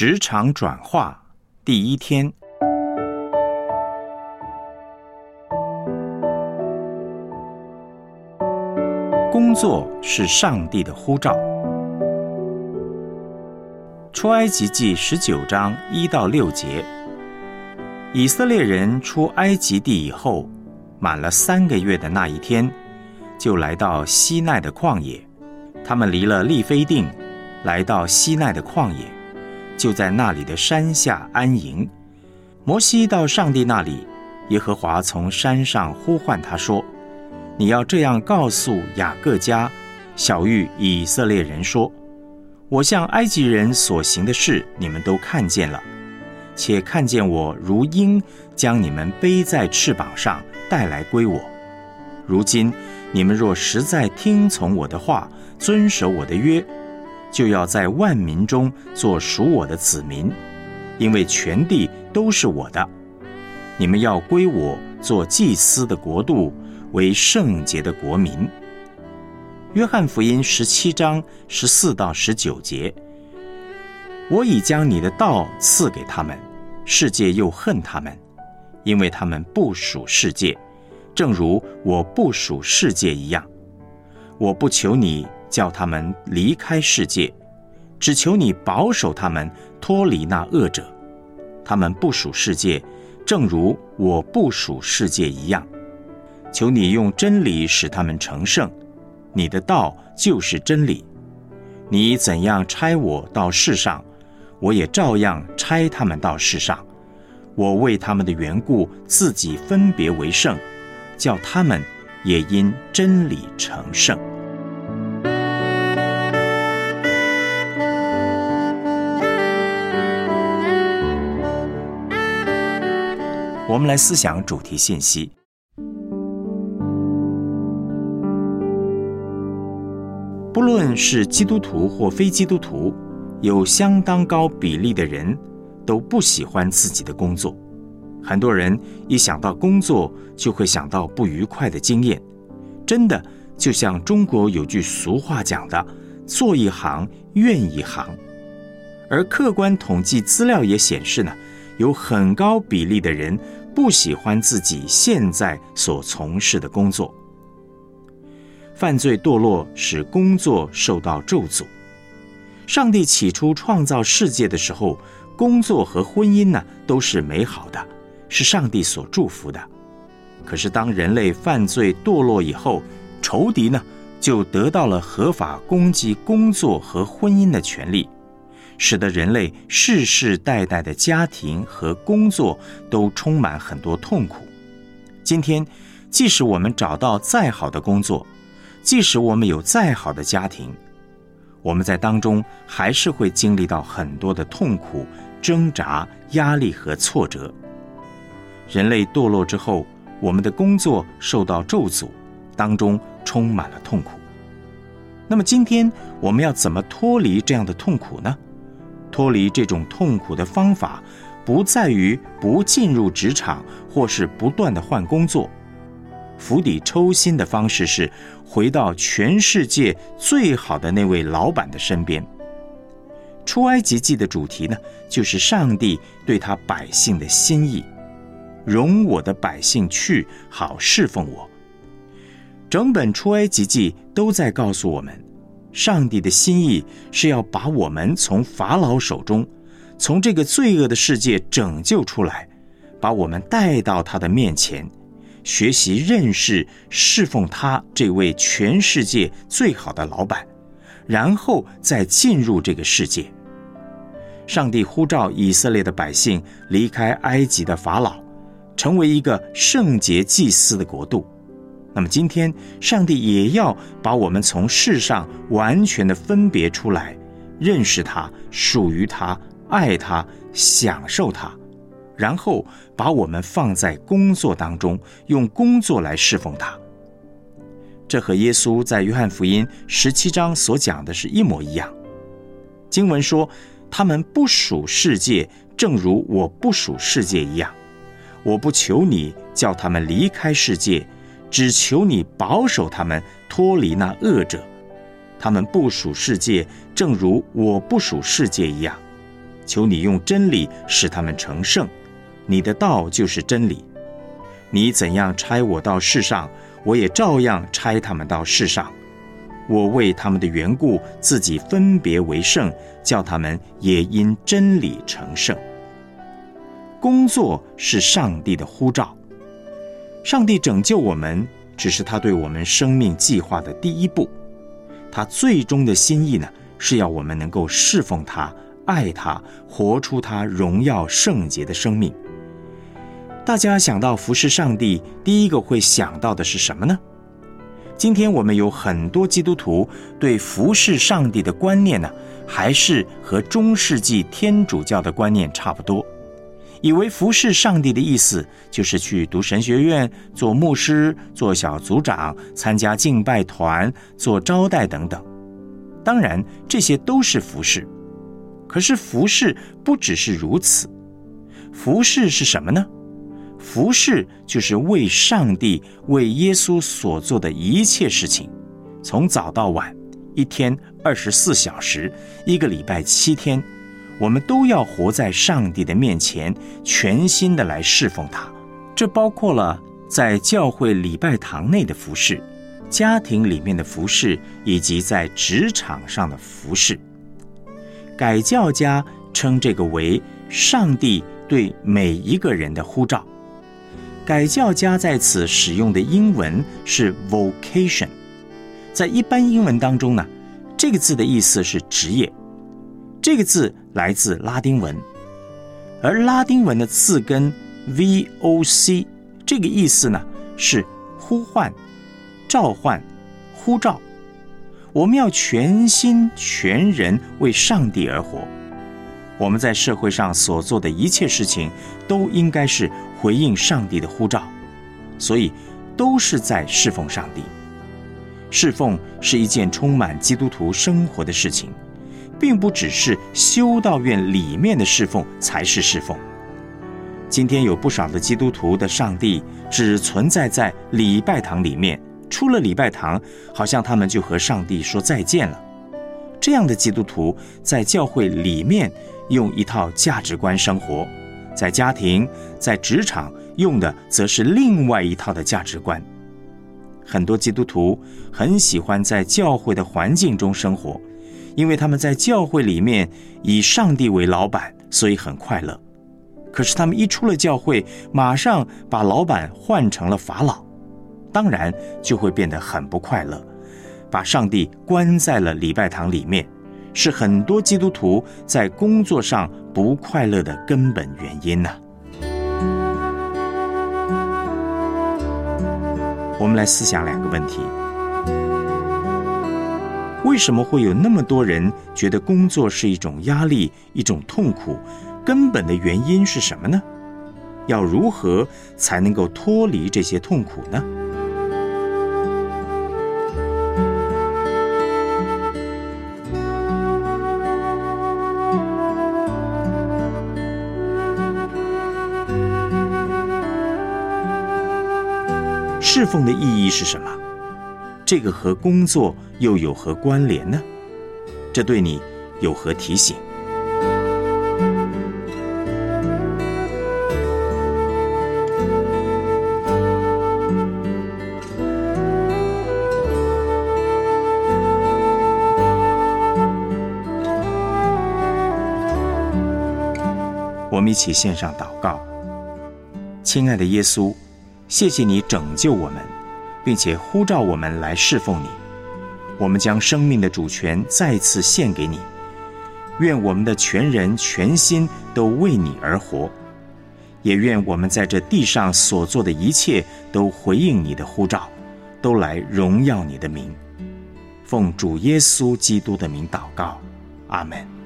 职场转化第一天，工作是上帝的呼召。出埃及记十九章一到六节，以色列人出埃及地以后，满了三个月的那一天，就来到西奈的旷野。他们离了利非定，来到西奈的旷野。就在那里的山下安营。摩西到上帝那里，耶和华从山上呼唤他说：“你要这样告诉雅各家、小玉以色列人说：我向埃及人所行的事，你们都看见了，且看见我如鹰将你们背在翅膀上带来归我。如今你们若实在听从我的话，遵守我的约。”就要在万民中做属我的子民，因为全地都是我的。你们要归我做祭司的国度，为圣洁的国民。约翰福音十七章十四到十九节：我已将你的道赐给他们，世界又恨他们，因为他们不属世界，正如我不属世界一样。我不求你。叫他们离开世界，只求你保守他们脱离那恶者。他们不属世界，正如我不属世界一样。求你用真理使他们成圣。你的道就是真理。你怎样差我到世上，我也照样差他们到世上。我为他们的缘故，自己分别为圣，叫他们也因真理成圣。我们来思想主题信息。不论是基督徒或非基督徒，有相当高比例的人都不喜欢自己的工作。很多人一想到工作，就会想到不愉快的经验。真的，就像中国有句俗话讲的：“做一行怨一行。”而客观统计资料也显示呢，有很高比例的人。不喜欢自己现在所从事的工作，犯罪堕落使工作受到咒诅。上帝起初创造世界的时候，工作和婚姻呢都是美好的，是上帝所祝福的。可是当人类犯罪堕落以后，仇敌呢就得到了合法攻击工作和婚姻的权利。使得人类世世代代的家庭和工作都充满很多痛苦。今天，即使我们找到再好的工作，即使我们有再好的家庭，我们在当中还是会经历到很多的痛苦、挣扎、压力和挫折。人类堕落之后，我们的工作受到咒诅，当中充满了痛苦。那么，今天我们要怎么脱离这样的痛苦呢？脱离这种痛苦的方法，不在于不进入职场，或是不断的换工作。釜底抽薪的方式是回到全世界最好的那位老板的身边。出埃及记的主题呢，就是上帝对他百姓的心意，容我的百姓去，好侍奉我。整本出埃及记都在告诉我们。上帝的心意是要把我们从法老手中，从这个罪恶的世界拯救出来，把我们带到他的面前，学习认识、侍奉他这位全世界最好的老板，然后再进入这个世界。上帝呼召以色列的百姓离开埃及的法老，成为一个圣洁祭司的国度。那么今天，上帝也要把我们从世上完全的分别出来，认识他，属于他，爱他，享受他，然后把我们放在工作当中，用工作来侍奉他。这和耶稣在约翰福音十七章所讲的是一模一样。经文说：“他们不属世界，正如我不属世界一样。我不求你叫他们离开世界。”只求你保守他们脱离那恶者，他们不属世界，正如我不属世界一样。求你用真理使他们成圣。你的道就是真理。你怎样差我到世上，我也照样差他们到世上。我为他们的缘故，自己分别为圣，叫他们也因真理成圣。工作是上帝的呼召，上帝拯救我们，只是他对我们生命计划的第一步。他最终的心意呢，是要我们能够侍奉他、爱他、活出他荣耀圣洁的生命。大家想到服侍上帝，第一个会想到的是什么呢？今天我们有很多基督徒对服侍上帝的观念呢，还是和中世纪天主教的观念差不多。以为服侍上帝的意思就是去读神学院、做牧师、做小组长、参加敬拜团、做招待等等。当然，这些都是服侍。可是服侍不只是如此，服侍是什么呢？服侍就是为上帝、为耶稣所做的一切事情，从早到晚，一天二十四小时，一个礼拜七天。我们都要活在上帝的面前，全心的来侍奉他。这包括了在教会礼拜堂内的服侍，家庭里面的服侍，以及在职场上的服侍。改教家称这个为上帝对每一个人的呼召。改教家在此使用的英文是 vocation，在一般英文当中呢，这个字的意思是职业。这个字来自拉丁文，而拉丁文的字根 “voc” 这个意思呢是呼唤、召唤、呼召。我们要全心全人为上帝而活。我们在社会上所做的一切事情，都应该是回应上帝的呼召，所以都是在侍奉上帝。侍奉是一件充满基督徒生活的事情。并不只是修道院里面的侍奉才是侍奉。今天有不少的基督徒的上帝只存在在礼拜堂里面，出了礼拜堂，好像他们就和上帝说再见了。这样的基督徒在教会里面用一套价值观生活，在家庭、在职场用的则是另外一套的价值观。很多基督徒很喜欢在教会的环境中生活。因为他们在教会里面以上帝为老板，所以很快乐。可是他们一出了教会，马上把老板换成了法老，当然就会变得很不快乐，把上帝关在了礼拜堂里面，是很多基督徒在工作上不快乐的根本原因呢。我们来思想两个问题。为什么会有那么多人觉得工作是一种压力、一种痛苦？根本的原因是什么呢？要如何才能够脱离这些痛苦呢？侍奉的意义是什么？这个和工作又有何关联呢？这对你有何提醒？我们一起献上祷告，亲爱的耶稣，谢谢你拯救我们。并且呼召我们来侍奉你，我们将生命的主权再次献给你。愿我们的全人全心都为你而活，也愿我们在这地上所做的一切都回应你的呼召，都来荣耀你的名。奉主耶稣基督的名祷告，阿门。